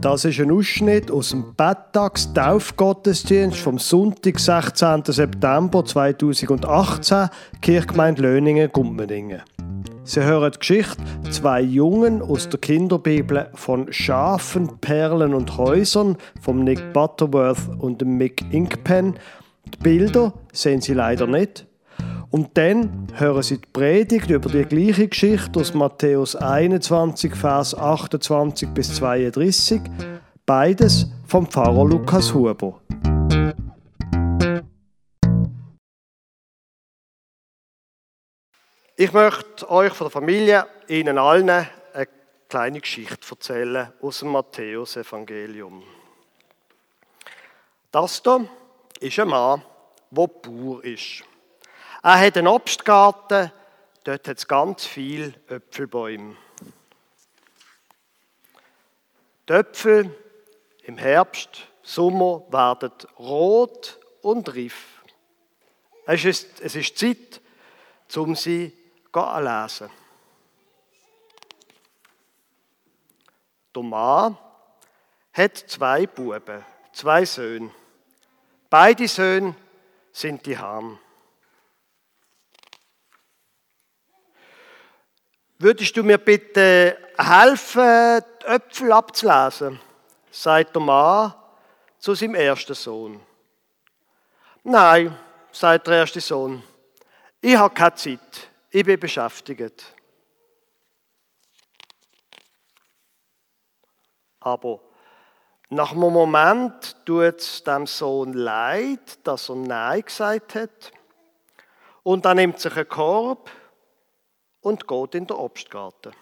Das ist ein Ausschnitt aus dem Betttags-Taufgottesdienst vom Sonntag, 16. September 2018, Kirchgemeinde Löningen-Gumpendingen. Sie hören die Geschichte zwei Jungen aus der Kinderbibel von Schafen, Perlen und Häusern von Nick Butterworth und Mick Inkpen. Die Bilder sehen Sie leider nicht. Und dann hören Sie die Predigt über die gleiche Geschichte aus Matthäus 21, Vers 28 bis 32. Beides vom Pfarrer Lukas Huber. Ich möchte euch von der Familie, Ihnen allen, eine kleine Geschichte erzählen aus dem Matthäus-Evangelium. Das hier ist ein Mann, der Bauer ist. Er hat einen Obstgarten, dort hat es ganz viele Äpfelbäume. Die Äpfel im Herbst, Sommer werden rot und reif. Es ist, es ist Zeit, um sie zu lesen. Mann hat zwei Buben, zwei Söhne. Beide Söhne sind die Ham. Würdest du mir bitte helfen, die Äpfel abzulesen? sagt der Mann zu seinem ersten Sohn. Nein, sagt der erste Sohn, ich habe keine Zeit, ich bin beschäftigt. Aber nach einem Moment tut es dem Sohn leid, dass er Nein gesagt hat. Und dann nimmt sich einen Korb und geht in den Obstgarten.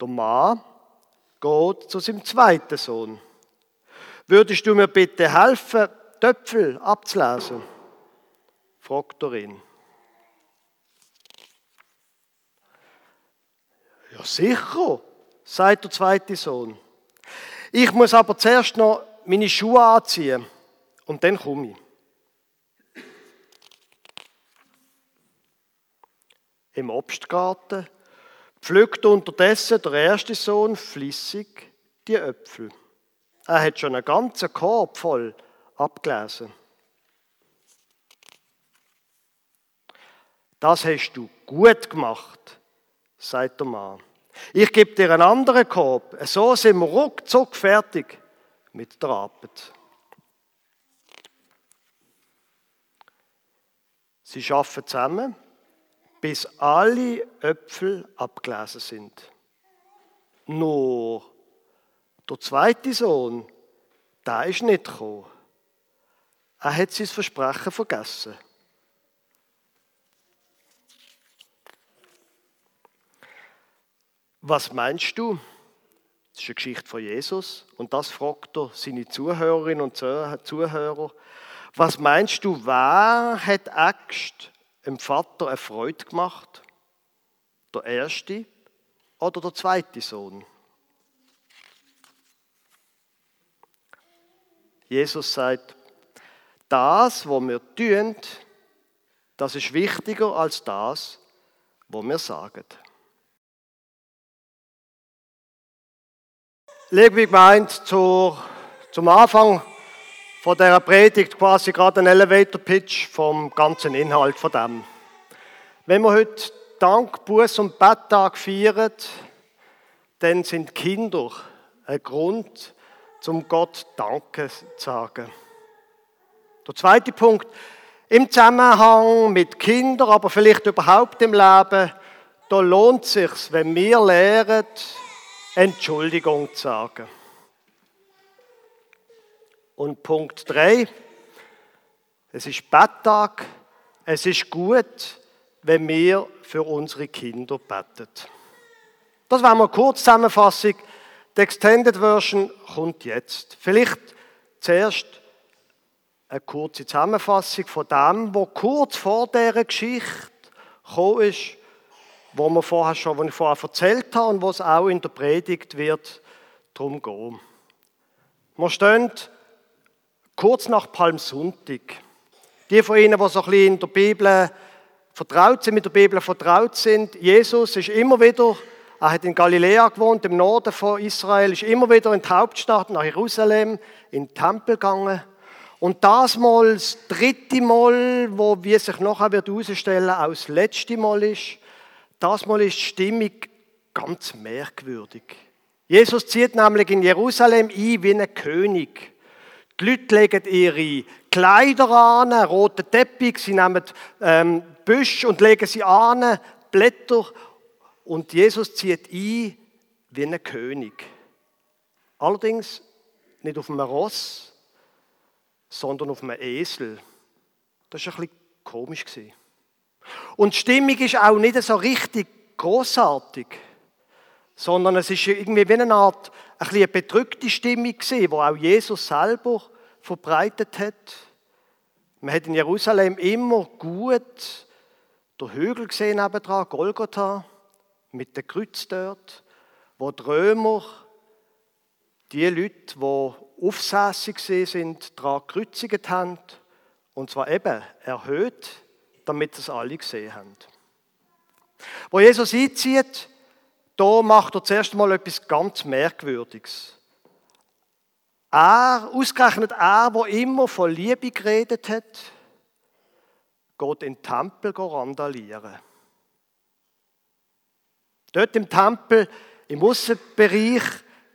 Der Mann geht zu seinem zweiten Sohn. Würdest du mir bitte helfen, Töpfel abzulesen? fragt er ihn. Ja, sicher, sagt der zweite Sohn. Ich muss aber zuerst noch meine Schuhe anziehen und dann komme ich. Im Obstgarten, pflückte unterdessen der erste Sohn flüssig die Äpfel. Er hat schon einen ganzen Korb voll abgelesen. Das hast du gut gemacht, sagt der Mann. Ich gebe dir einen anderen Korb. So sind wir ruckzuck fertig mit der Arbeit. Sie arbeiten zusammen bis alle Äpfel abgelesen sind. Nur der zweite Sohn, der ist nicht gekommen. Er hat sein Versprechen vergessen. Was meinst du? Das ist eine Geschichte von Jesus und das fragt er seine Zuhörerinnen und Zuhörer. Was meinst du, wer hat Angst dem Vater eine Freude gemacht? Der erste oder der zweite Sohn? Jesus sagt, das, was wir tun, das ist wichtiger als das, was wir sagen. Liebe Gemeinde, zum Anfang von der Predigt quasi gerade ein Elevator Pitch vom ganzen Inhalt von dem. Wenn wir heute Dank, Buß und Betttag feiern, dann sind Kinder ein Grund, zum Gott Danke zu sagen. Der zweite Punkt, im Zusammenhang mit Kindern, aber vielleicht überhaupt im Leben, da lohnt es sich, wenn wir lernen, Entschuldigung zu sagen. Und Punkt 3, es ist Betttag, es ist gut, wenn wir für unsere Kinder beten. Das war mal kurz Zusammenfassung. Die Extended Version kommt jetzt. Vielleicht zuerst eine kurze Zusammenfassung von dem, was kurz vor dieser Geschichte gekommen ist, wo, wir vorher schon, wo ich vorher erzählt habe und wo es auch in der Predigt wird darum gehen. Wir stehen kurz nach Palmsonntag. Die von Ihnen, die so ein bisschen in der Bibel vertraut sind, mit der Bibel vertraut sind, Jesus ist immer wieder, er hat in Galiläa gewohnt, im Norden von Israel, ist immer wieder in die Hauptstadt, nach Jerusalem, in den Tempel gegangen. Und das Mal, das dritte Mal, wo, wie sich nachher wird herausstellen, auch das letzte Mal ist, das Mal ist die Stimmung ganz merkwürdig. Jesus zieht nämlich in Jerusalem ein wie ein König. Die Leute legen ihre Kleider an, roten Teppich, sie nehmen ähm, Büsche und legen sie an, Blätter. Und Jesus zieht ein wie ein König. Allerdings nicht auf einem Ross, sondern auf einem Esel. Das war ein bisschen komisch. Und die Stimmung ist auch nicht so richtig großartig, sondern es ist irgendwie wie eine Art ein eine bedrückte Stimmung gewesen, wo auch Jesus selber verbreitet hat. Man hat in Jerusalem immer gut der Hügel gesehen nebendran, Golgotha, mit dem Kreuz dort, wo die Römer die Leute, die aufsässig sind, daran gekreuzigt haben. Und zwar eben erhöht, damit es alle gesehen haben. Wo Jesus einzieht, da macht er zuerst mal etwas ganz Merkwürdiges. Er, ausgerechnet er, wo immer von Liebe geredet hat, geht in den Tempel randalieren. Dort im Tempel, im Aussenbereich,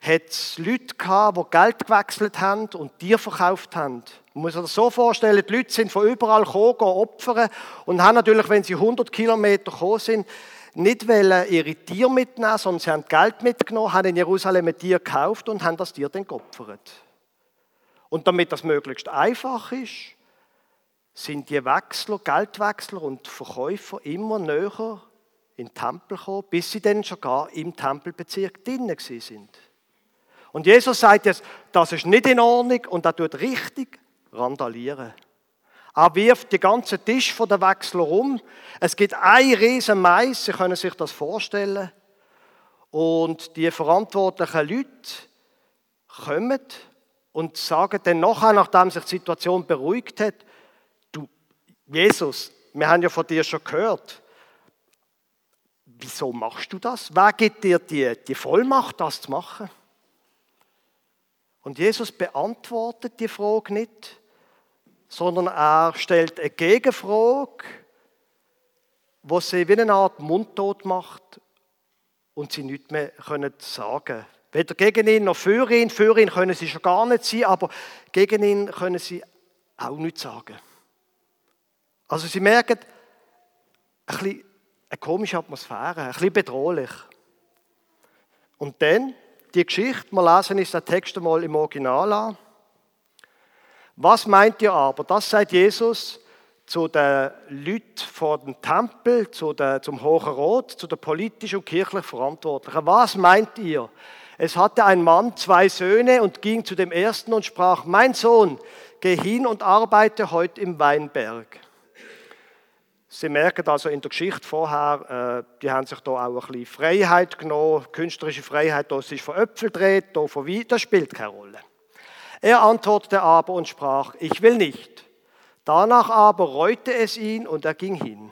hat es Leute gehabt, die Geld gewechselt haben und Tier verkauft haben. Man muss sich das so vorstellen, die Leute sind von überall gekommen, opfern und haben natürlich, wenn sie 100 Kilometer gekommen sind, nicht ihre Tiere mitnehmen, sondern sie haben Geld mitgenommen, haben in Jerusalem ein Tier gekauft und haben das Tier dann geopfert. Und damit das möglichst einfach ist, sind die Wechsler, Geldwechsler und Verkäufer immer näher in den Tempel gekommen, bis sie dann schon gar im Tempelbezirk drinnen sind. Und Jesus sagt jetzt, das ist nicht in Ordnung und er tut richtig randalieren. Er wirft den ganzen Tisch von der Wechsler um. Es gibt ein riesen Mais, Sie können sich das vorstellen. Und die verantwortlichen Leute kommen und sagen dann nachher, nachdem sich die Situation beruhigt hat, du, Jesus, wir haben ja von dir schon gehört, wieso machst du das? Wer gibt dir die, die Vollmacht, das zu machen? Und Jesus beantwortet die Frage nicht, sondern er stellt eine Gegenfrage, wo sie wie eine Art mundtot macht und sie nichts mehr können sagen Weder gegen ihn noch für ihn. Für ihn können sie schon gar nicht sein, aber gegen ihn können sie auch nichts sagen. Also sie merken, ein bisschen eine komische Atmosphäre, ein bisschen bedrohlich. Und dann die Geschichte, wir lesen uns den Text einmal im Original an. Was meint ihr aber? Das sagt Jesus zu den Leuten vor dem Tempel, zu den, zum Hohen Rot, zu den politischen und kirchlichen Verantwortlichen. Was meint ihr? Es hatte ein Mann zwei Söhne und ging zu dem ersten und sprach, mein Sohn, geh hin und arbeite heute im Weinberg. Sie merken also in der Geschichte vorher, äh, die haben sich da auch ein bisschen Freiheit genommen, künstlerische Freiheit, da sich von Äpfel dreht, da von Wein, das spielt keine Rolle. Er antwortete aber und sprach, ich will nicht. Danach aber reute es ihn und er ging hin.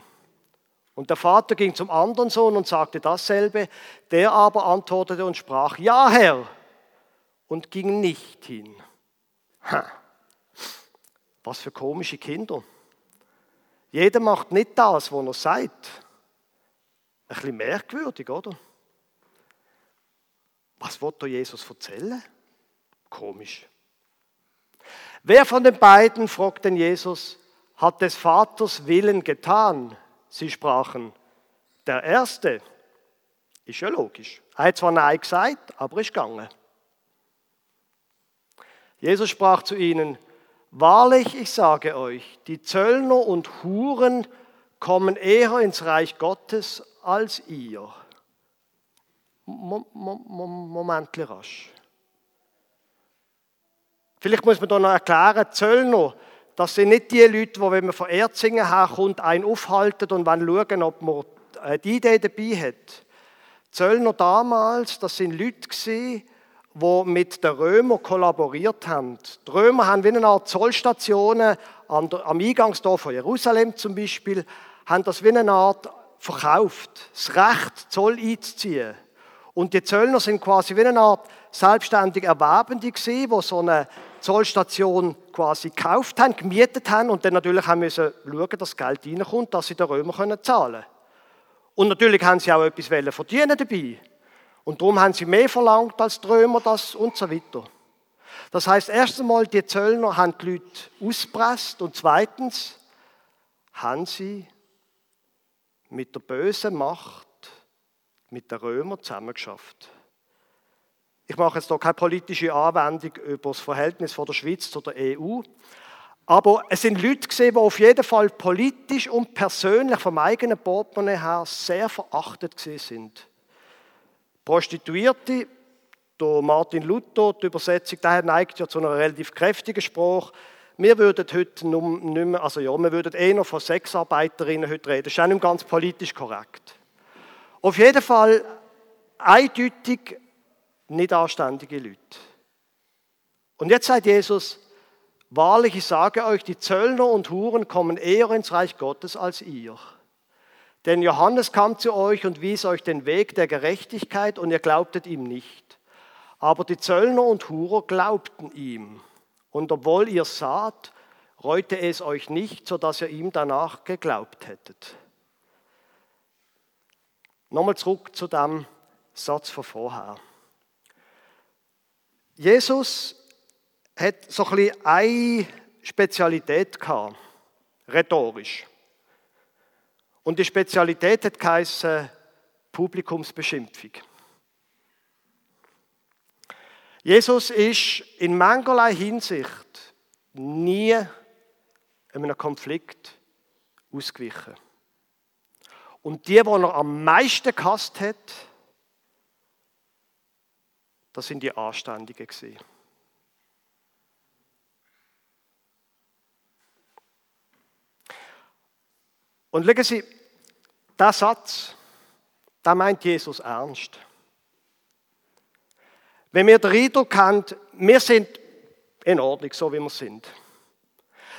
Und der Vater ging zum anderen Sohn und sagte dasselbe. Der aber antwortete und sprach, ja Herr, und ging nicht hin. Ha. Was für komische Kinder. Jeder macht nicht das, was er sagt. Ein bisschen merkwürdig, oder? Was wollte Jesus erzählen? Komisch. Wer von den beiden, fragt Jesus, hat des Vaters Willen getan? Sie sprachen, der Erste. Ist ja logisch. Er hat zwar Nein gesagt, aber ist gegangen. Jesus sprach zu ihnen, Wahrlich, ich sage euch, die Zöllner und Huren kommen eher ins Reich Gottes als ihr. Moment rasch. Vielleicht muss man da noch erklären, Zöllner, das sind nicht die Leute, die, wenn man von Erzingen herkommt, einen aufhalten und wollen schauen, ob man die Idee dabei hat. Zöllner damals, das sind Leute die mit den Römern kollaboriert haben. Die Römer haben wie eine Art Zollstationen am Eingangstor von Jerusalem zum Beispiel, haben das wie eine Art verkauft, das Recht, Zoll einzuziehen. Und die Zöllner sind quasi wie eine Art selbstständig Erwerbende gewesen, die so eine Zollstation quasi gekauft haben, gemietet haben und dann natürlich haben müssen schauen, dass das Geld reinkommt, dass sie den Römer können zahlen Und natürlich haben sie auch etwas verdienen dabei. Und darum haben sie mehr verlangt als die Römer das und so weiter. Das heißt, erst einmal, die Zöllner haben die Leute ausgepresst und zweitens haben sie mit der bösen Macht, mit den Römern zusammengeschafft. Ich mache jetzt hier keine politische Anwendung über das Verhältnis von der Schweiz zu der EU, aber es sind Leute gesehen, die auf jeden Fall politisch und persönlich vom eigenen Portemonnaie her sehr verachtet sind. Prostituierte, der Martin Luther, die Übersetzung, der neigt ja zu einer relativ kräftigen Sprache. Wir würden heute nicht mehr, also ja, wir würden eher noch von Sexarbeiterinnen heute reden. Das ist auch nicht ganz politisch korrekt. Auf jeden Fall eindeutig nicht anständige Leute. Und jetzt sagt Jesus, wahrlich, ich sage euch, die Zöllner und Huren kommen eher ins Reich Gottes als ihr. Denn Johannes kam zu euch und wies euch den Weg der Gerechtigkeit und ihr glaubtet ihm nicht. Aber die Zöllner und Hurer glaubten ihm. Und obwohl ihr saht, reute es euch nicht, so dass ihr ihm danach geglaubt hättet. Nochmal zurück zu dem Satz von vorher. Jesus hat so ein bisschen eine Spezialität gehabt, rhetorisch. Und die Spezialität hat geheißen Publikumsbeschimpfung. Jesus ist in mancherlei Hinsicht nie einem Konflikt ausgewichen. Und die, die er am meisten gehasst hat, das sind die Anständigen gewesen. Und schauen Sie, der Satz, da meint Jesus ernst. Wenn wir den Eindruck haben, wir sind in Ordnung, so wie wir sind.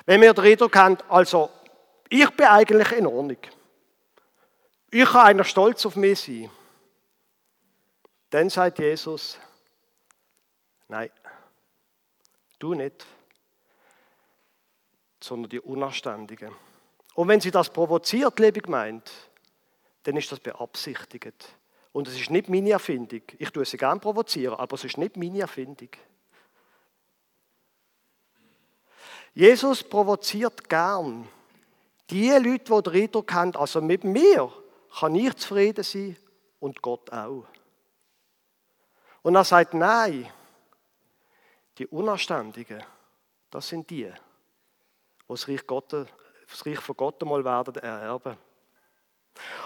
Wenn wir den Eindruck haben, also, ich bin eigentlich in Ordnung. Ich kann einer stolz auf mich sein. Dann sagt Jesus, nein, du nicht, sondern die Unanständigen. Und wenn sie das provoziert, liebe meint, dann ist das beabsichtigt. Und es ist nicht meine Erfindung. Ich tue sie gerne provozieren, aber es ist nicht meine Erfindung. Jesus provoziert gern die Leute, die den Eindruck haben, also mit mir kann ich zufrieden sein und Gott auch. Und er sagt, nein, die Unanständigen, das sind die, die das Reich, Gottes, das Reich von Gott einmal werden ererben.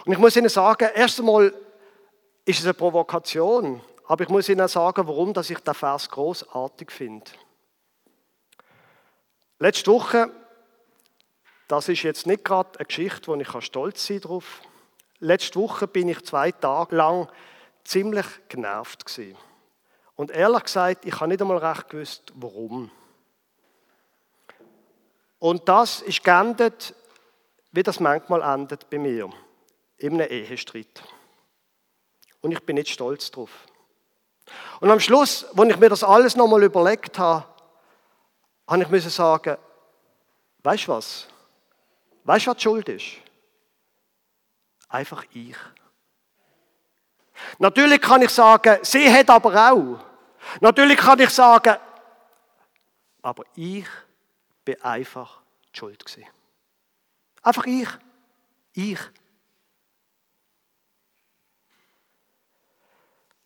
Und ich muss Ihnen sagen, erst einmal ist es eine Provokation. Aber ich muss Ihnen sagen, warum dass ich den Vers großartig finde. Letzte Woche, das ist jetzt nicht gerade eine Geschichte, wo ich stolz sein drauf. Letzte Woche bin ich zwei Tage lang ziemlich genervt gewesen. Und ehrlich gesagt, ich habe nicht einmal recht gewusst, warum. Und das ist geendet, wie das manchmal endet bei mir, in einem Ehestreit. Und ich bin nicht stolz drauf. Und am Schluss, als ich mir das alles nochmal überlegt habe, habe ich müssen sagen, weißt du was? Weißt du, was die Schuld ist? Einfach ich. Natürlich kann ich sagen, sie hat aber auch. Natürlich kann ich sagen, aber ich bin einfach die schuld gewesen. Einfach ich. Ich.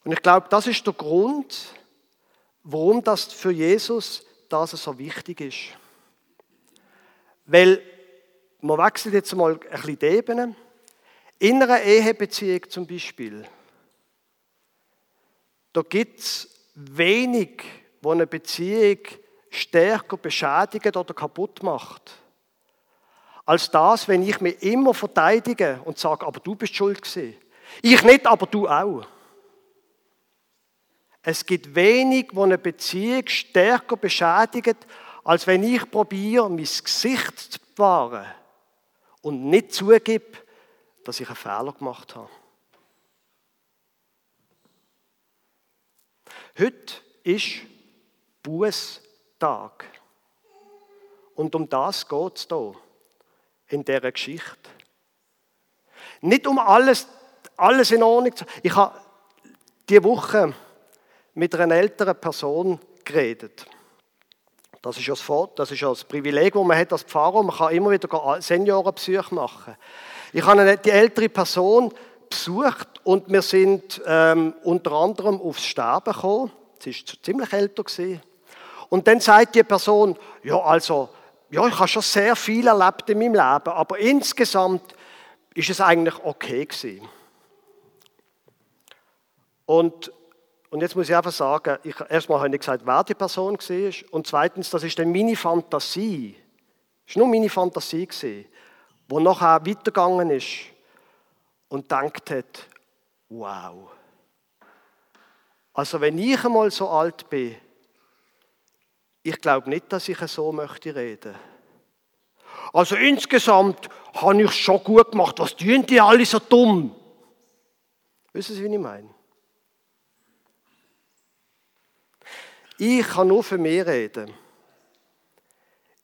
Und ich glaube, das ist der Grund, warum das für Jesus das so wichtig ist. Weil, man wechselt jetzt mal ein bisschen die Ebene. In einer Ehebeziehung zum Beispiel, da gibt es wenig, wo eine Beziehung stärker beschädigt oder kaputt macht, als das, wenn ich mich immer verteidige und sage, aber du bist schuld gewesen. Ich nicht, aber du auch. Es gibt wenig, wo eine Beziehung stärker beschädigt, als wenn ich probiere, mein Gesicht zu bewahren und nicht zugebe, dass ich einen Fehler gemacht habe. Heute ist Bußtag. Und um das geht es hier in dieser Geschichte. Nicht um alles, alles in Ordnung zu Ich habe diese Woche mit einer älteren Person geredet. Das ist, ja das, das ist ja das Privileg, das man hat als Pfarrer. Man kann immer wieder Seniorenbesuche machen. Ich habe die ältere Person besucht und wir sind ähm, unter anderem aufs Sterben gekommen. Sie war ziemlich älter. Gewesen. Und dann sagt die Person, ja also, ja, ich habe schon sehr viel erlebt in meinem Leben, aber insgesamt ist es eigentlich okay gewesen. Und, und jetzt muss ich einfach sagen, ich, erstmal habe ich gesagt, wer die Person war und zweitens, das ist dann meine Fantasie. Es war nur meine Fantasie, die nachher weitergegangen ist und denkt hat, wow. Also wenn ich einmal so alt bin, ich glaube nicht, dass ich so möchte reden. Also insgesamt habe ich schon gut gemacht. Was tun die alle so dumm? Wissen Sie, wie ich meine? Ich kann nur für mich reden.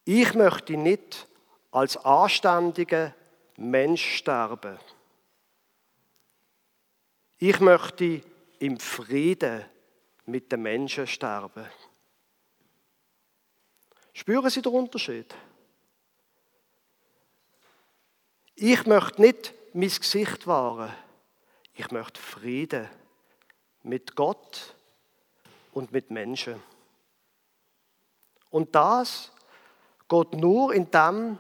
Ich möchte nicht als anständiger Mensch sterben. Ich möchte im Frieden mit den Menschen sterben. Spüren Sie den Unterschied? Ich möchte nicht mein Gesicht wahren. Ich möchte Frieden mit Gott und mit Menschen. Und das geht nur in dem,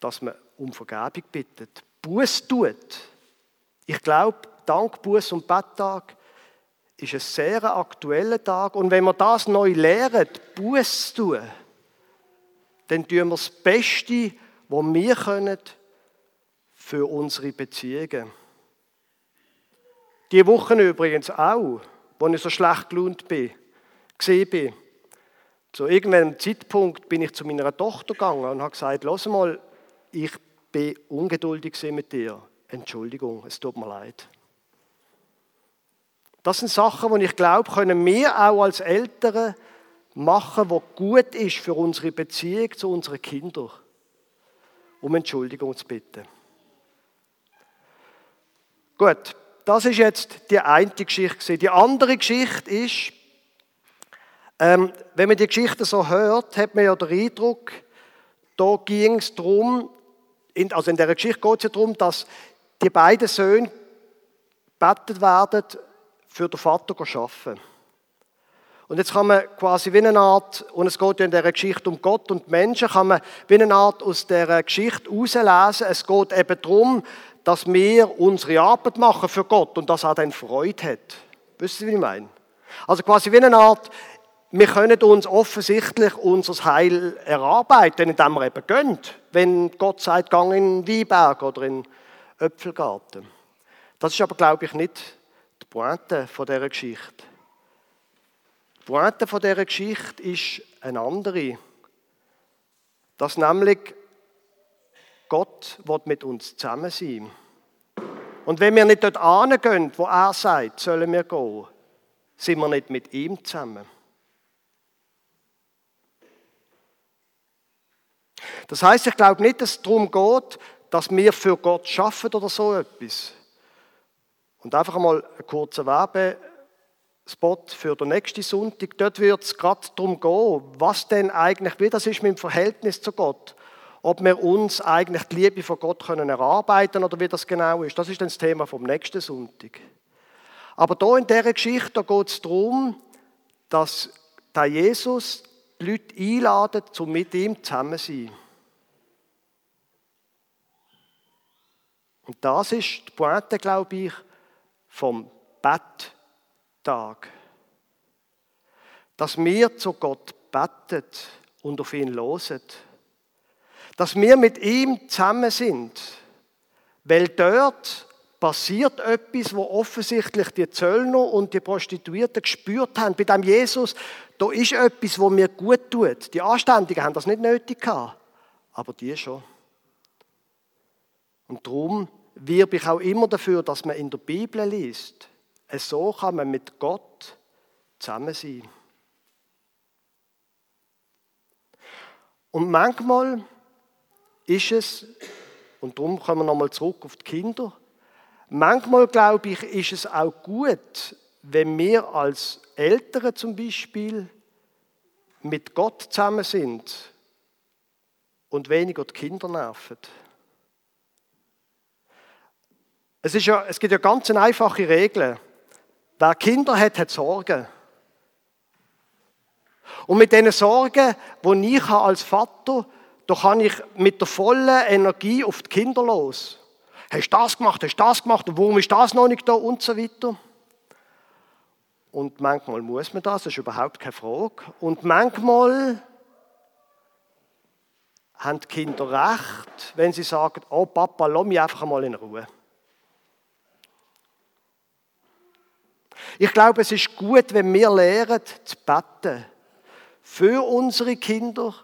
dass man um Vergebung bittet, Buß tut. Ich glaube, dank Buß und Betttag ist ein sehr aktueller Tag. Und wenn wir das neu lernen, Buß tun, dann tun wir das Beste, was wir können, für unsere Beziehungen. Die Wochen übrigens auch, wo ich so schlecht gelaunt bin, gesehen bin. Zu irgendeinem Zeitpunkt bin ich zu meiner Tochter gegangen und habe gesagt, lass mal, ich bin ungeduldig mit dir. Entschuldigung, es tut mir leid. Das sind Sachen, die ich glaube, können wir auch als Eltern machen, was gut ist für unsere Beziehung zu unseren Kindern. Um Entschuldigung zu bitten. Gut, das ist jetzt die eine Geschichte. Die andere Geschichte ist, ähm, wenn man die Geschichte so hört, hat man ja den Eindruck, da ging es darum, in, also in der Geschichte geht es ja darum, dass die beiden Söhne gebettet werden, für den Vater arbeiten. Und jetzt kann man quasi wie eine Art, und es geht ja in dieser Geschichte um Gott und Menschen, kann man wie eine Art aus dieser Geschichte herauslesen, es geht eben darum, dass wir unsere Arbeit machen für Gott und das auch dann Freude hat. Wisst ihr, wie ich meine? Also quasi wie eine Art, wir können uns offensichtlich unser Heil erarbeiten, indem wir eben gehen. Wenn Gott sagt, gang in den Weinberg oder in den Äpfelgarten. Das ist aber, glaube ich, nicht Pointe von dieser Geschichte. Die Pointe von dieser Geschichte ist eine andere. Dass nämlich Gott will mit uns zusammen sein. Und wenn wir nicht dort hingehen, wo er sagt, sollen wir gehen, sind wir nicht mit ihm zusammen. Das heißt, ich glaube nicht, dass es darum geht, dass wir für Gott schaffen oder so etwas. Und einfach mal einen kurzen Werbespot für den nächsten Sonntag. Dort wird es gerade darum gehen, was denn eigentlich, wie das ist mit dem Verhältnis zu Gott. Ob wir uns eigentlich die Liebe von Gott können erarbeiten oder wie das genau ist. Das ist dann das Thema vom nächsten Sonntag. Aber da in dieser Geschichte geht es darum, dass der Jesus die Leute einladet, um mit ihm zusammen zu sein. Und das ist die Pointe, glaube ich, vom Betttag. Dass wir zu Gott beten und auf ihn losen. Dass wir mit ihm zusammen sind. Weil dort passiert etwas, wo offensichtlich die Zöllner und die Prostituierten gespürt haben. Bei dem Jesus, da ist etwas, wo mir gut tut. Die Anständigen haben das nicht nötig gehabt, aber die schon. Und darum wirbe ich auch immer dafür, dass man in der Bibel liest. So kann man mit Gott zusammen sein. Und manchmal ist es, und darum kommen wir nochmal zurück auf die Kinder, manchmal glaube ich, ist es auch gut, wenn wir als Eltern zum Beispiel mit Gott zusammen sind und weniger die Kinder nerven. Es, ist ja, es gibt ja ganz einfache Regeln. Wer Kinder hat, hat Sorgen. Und mit diesen Sorgen, die ich habe als Vater da kann ich mit der vollen Energie auf die Kinder los. Hast du das gemacht, hast du das gemacht, warum ist das noch nicht da und so weiter. Und manchmal muss man das, das ist überhaupt keine Frage. Und manchmal haben die Kinder recht, wenn sie sagen, oh Papa, lass mich einfach mal in Ruhe. Ich glaube, es ist gut, wenn wir lernen zu beten. Für unsere Kinder.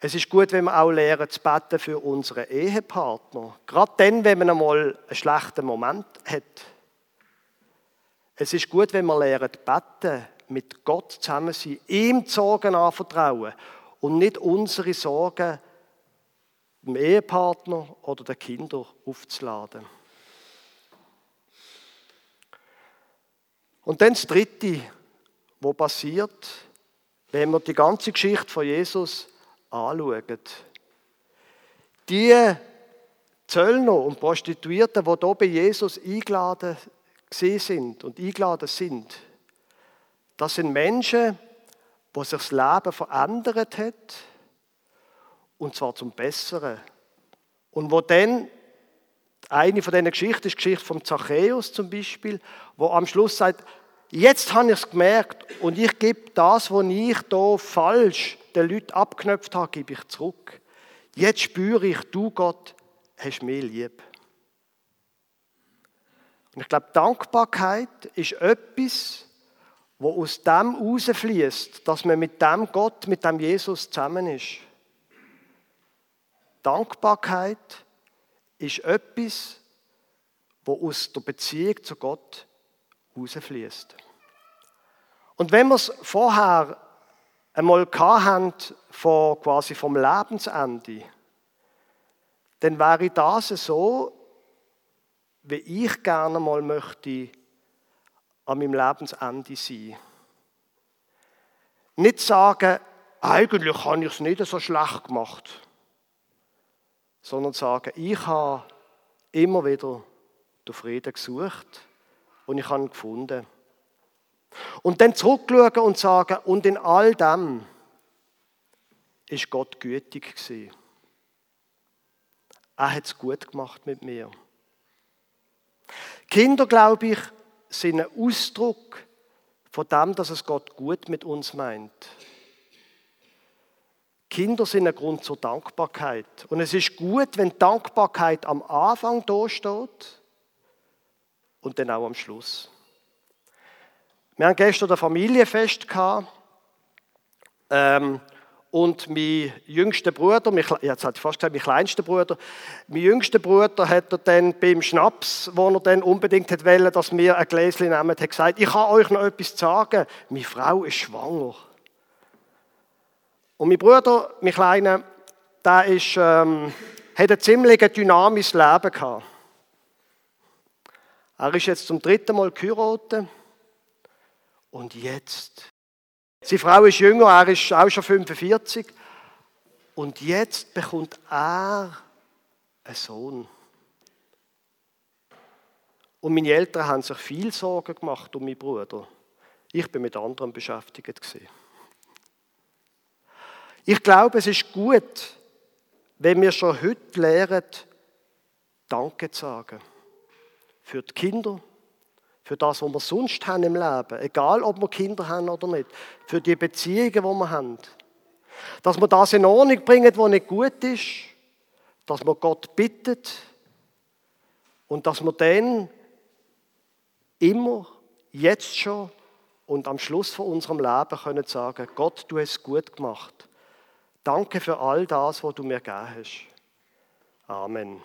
Es ist gut, wenn wir auch lernen zu beten für unsere Ehepartner. Gerade dann, wenn man einmal einen schlechten Moment hat. Es ist gut, wenn wir lernen zu beten, mit Gott zusammen sein, ihm die Sorgen anvertrauen und nicht unsere Sorgen dem Ehepartner oder den Kindern aufzuladen. Und dann das Dritte, was passiert, wenn wir die ganze Geschichte von Jesus anschauen. Die Zöllner und Prostituierten, die hier bei Jesus eingeladen sind und eingeladen sind, das sind Menschen, wo sich das Leben verändert hat, und zwar zum Besseren. Und wo dann, eine von diesen Geschichten ist die Geschichte von Zachäus zum Beispiel, wo am Schluss sagt, jetzt habe ich es gemerkt und ich gebe das, was ich hier falsch den Leuten abknöpft habe, gebe ich zurück. Jetzt spüre ich, du Gott, hast mich lieb. Und ich glaube, Dankbarkeit ist etwas, wo aus dem rausfließt, dass man mit dem Gott, mit dem Jesus zusammen ist. Dankbarkeit ist etwas, wo aus der Beziehung zu Gott rausfließt. Und wenn wir es vorher einmal haben, von, quasi vom Lebensende, dann wäre das so, wie ich gerne mal möchte an meinem Lebensende sein. Nicht sagen, eigentlich habe ich es nicht so schlecht gemacht, sondern sagen, ich habe immer wieder den Frieden gesucht und ich habe ihn gefunden. Und dann zurückschauen und sagen, und in all dem ist Gott gütig gewesen. Er hat es gut gemacht mit mir. Kinder, glaube ich, sind ein Ausdruck von dem, dass es Gott gut mit uns meint. Kinder sind ein Grund zur Dankbarkeit. Und es ist gut, wenn Dankbarkeit am Anfang da steht und dann auch am Schluss. Wir haben gestern ein Familienfest Ähm, und mein jüngster Bruder, mein, jetzt hat ich fast gesagt, mein kleinster Bruder, mein jüngster Bruder hat dann beim Schnaps, wo er dann unbedingt wollte, dass wir ein Gläschen nehmen, hat gesagt, ich kann euch noch etwas sagen. Meine Frau ist schwanger. Und mein Bruder, mein Kleiner, der ist, ähm, hat ein ziemlich dynamisches Leben gehabt. Er ist jetzt zum dritten Mal geheiratet. Und jetzt? Seine Frau ist jünger, er ist auch schon 45. Und jetzt bekommt er einen Sohn. Und meine Eltern haben sich viel Sorgen gemacht um meinen Bruder. Ich bin mit anderen beschäftigt. Ich glaube, es ist gut, wenn wir schon heute lernen, Danke zu sagen. Für die Kinder, für das, was wir sonst haben im Leben, egal ob wir Kinder haben oder nicht, für die Beziehungen, die wir haben. Dass wir das in Ordnung bringen, was nicht gut ist, dass wir Gott bittet und dass wir dann immer, jetzt schon und am Schluss von unserem Leben können sagen, Gott, du hast es gut gemacht. Danke für all das, was du mir gegeben hast. Amen.